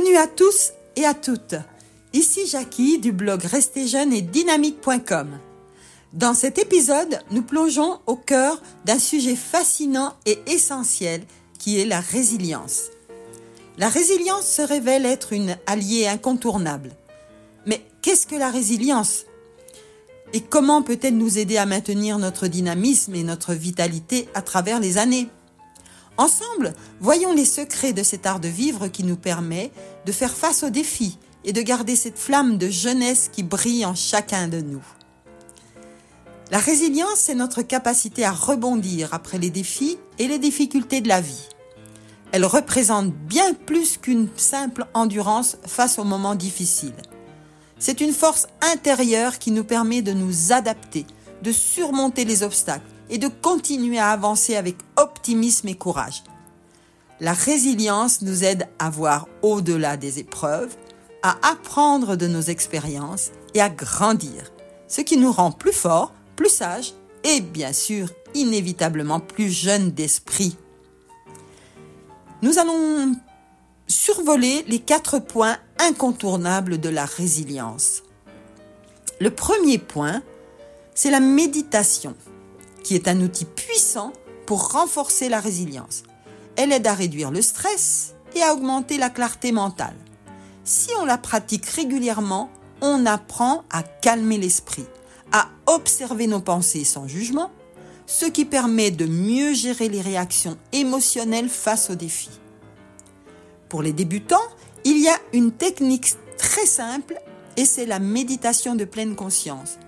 Bienvenue à tous et à toutes. Ici Jackie du blog Restez jeune et dynamique.com. Dans cet épisode, nous plongeons au cœur d'un sujet fascinant et essentiel qui est la résilience. La résilience se révèle être une alliée incontournable. Mais qu'est-ce que la résilience? Et comment peut-elle nous aider à maintenir notre dynamisme et notre vitalité à travers les années? Ensemble, voyons les secrets de cet art de vivre qui nous permet de faire face aux défis et de garder cette flamme de jeunesse qui brille en chacun de nous. La résilience, c'est notre capacité à rebondir après les défis et les difficultés de la vie. Elle représente bien plus qu'une simple endurance face aux moments difficiles. C'est une force intérieure qui nous permet de nous adapter, de surmonter les obstacles et de continuer à avancer avec optimisme et courage. La résilience nous aide à voir au-delà des épreuves, à apprendre de nos expériences et à grandir, ce qui nous rend plus forts, plus sages et bien sûr inévitablement plus jeunes d'esprit. Nous allons survoler les quatre points incontournables de la résilience. Le premier point, c'est la méditation qui est un outil puissant pour renforcer la résilience. Elle aide à réduire le stress et à augmenter la clarté mentale. Si on la pratique régulièrement, on apprend à calmer l'esprit, à observer nos pensées sans jugement, ce qui permet de mieux gérer les réactions émotionnelles face aux défis. Pour les débutants, il y a une technique très simple et c'est la méditation de pleine conscience.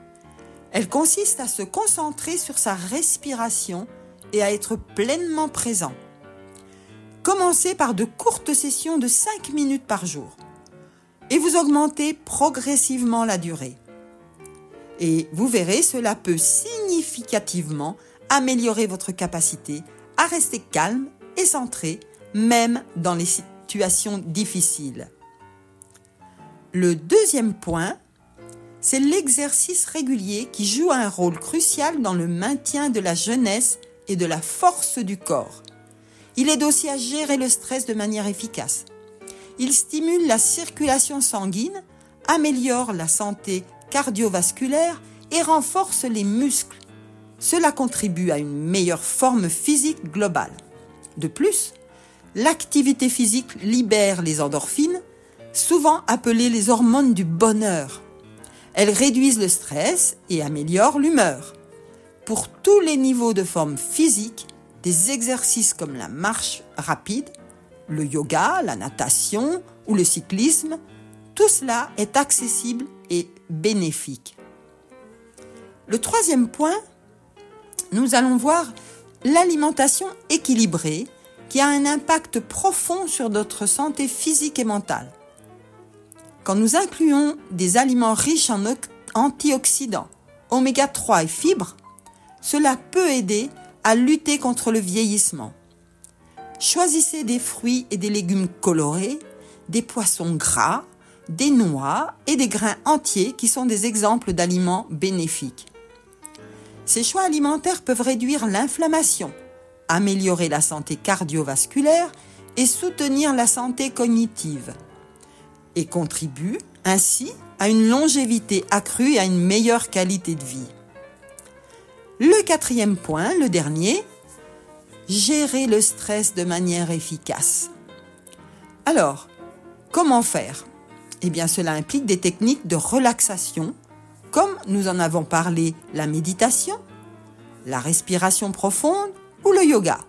Elle consiste à se concentrer sur sa respiration et à être pleinement présent. Commencez par de courtes sessions de 5 minutes par jour et vous augmentez progressivement la durée. Et vous verrez, cela peut significativement améliorer votre capacité à rester calme et centré, même dans les situations difficiles. Le deuxième point c'est l'exercice régulier qui joue un rôle crucial dans le maintien de la jeunesse et de la force du corps. Il aide aussi à gérer le stress de manière efficace. Il stimule la circulation sanguine, améliore la santé cardiovasculaire et renforce les muscles. Cela contribue à une meilleure forme physique globale. De plus, l'activité physique libère les endorphines, souvent appelées les hormones du bonheur. Elles réduisent le stress et améliorent l'humeur. Pour tous les niveaux de forme physique, des exercices comme la marche rapide, le yoga, la natation ou le cyclisme, tout cela est accessible et bénéfique. Le troisième point, nous allons voir l'alimentation équilibrée qui a un impact profond sur notre santé physique et mentale. Quand nous incluons des aliments riches en antioxydants, oméga 3 et fibres, cela peut aider à lutter contre le vieillissement. Choisissez des fruits et des légumes colorés, des poissons gras, des noix et des grains entiers qui sont des exemples d'aliments bénéfiques. Ces choix alimentaires peuvent réduire l'inflammation, améliorer la santé cardiovasculaire et soutenir la santé cognitive et contribue ainsi à une longévité accrue et à une meilleure qualité de vie. Le quatrième point, le dernier, gérer le stress de manière efficace. Alors, comment faire? Eh bien, cela implique des techniques de relaxation, comme nous en avons parlé, la méditation, la respiration profonde ou le yoga.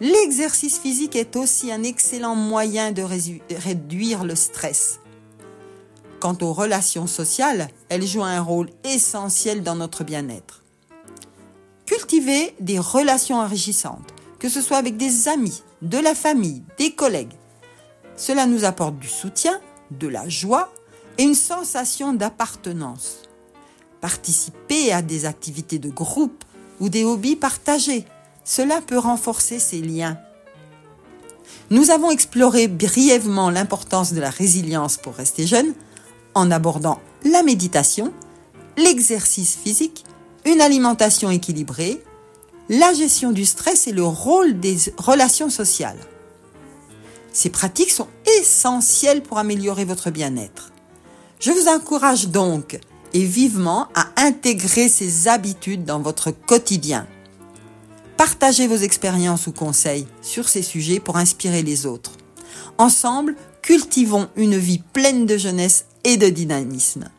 L'exercice physique est aussi un excellent moyen de réduire le stress. Quant aux relations sociales, elles jouent un rôle essentiel dans notre bien-être. Des relations enrichissantes, que ce soit avec des amis, de la famille, des collègues. Cela nous apporte du soutien, de la joie et une sensation d'appartenance. Participer à des activités de groupe ou des hobbies partagés cela peut renforcer ces liens. Nous avons exploré brièvement l'importance de la résilience pour rester jeune en abordant la méditation, l'exercice physique, une alimentation équilibrée, la gestion du stress et le rôle des relations sociales. Ces pratiques sont essentiel pour améliorer votre bien-être. Je vous encourage donc et vivement à intégrer ces habitudes dans votre quotidien. Partagez vos expériences ou conseils sur ces sujets pour inspirer les autres. Ensemble, cultivons une vie pleine de jeunesse et de dynamisme.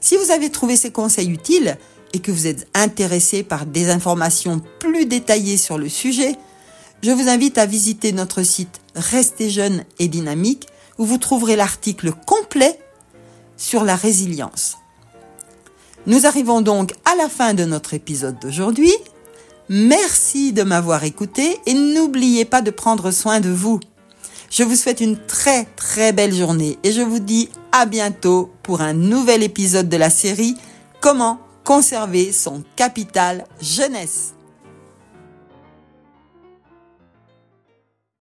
Si vous avez trouvé ces conseils utiles et que vous êtes intéressé par des informations plus détaillées sur le sujet, je vous invite à visiter notre site Restez jeune et dynamique où vous trouverez l'article complet sur la résilience. Nous arrivons donc à la fin de notre épisode d'aujourd'hui. Merci de m'avoir écouté et n'oubliez pas de prendre soin de vous. Je vous souhaite une très très belle journée et je vous dis à bientôt pour un nouvel épisode de la série Comment conserver son capital jeunesse.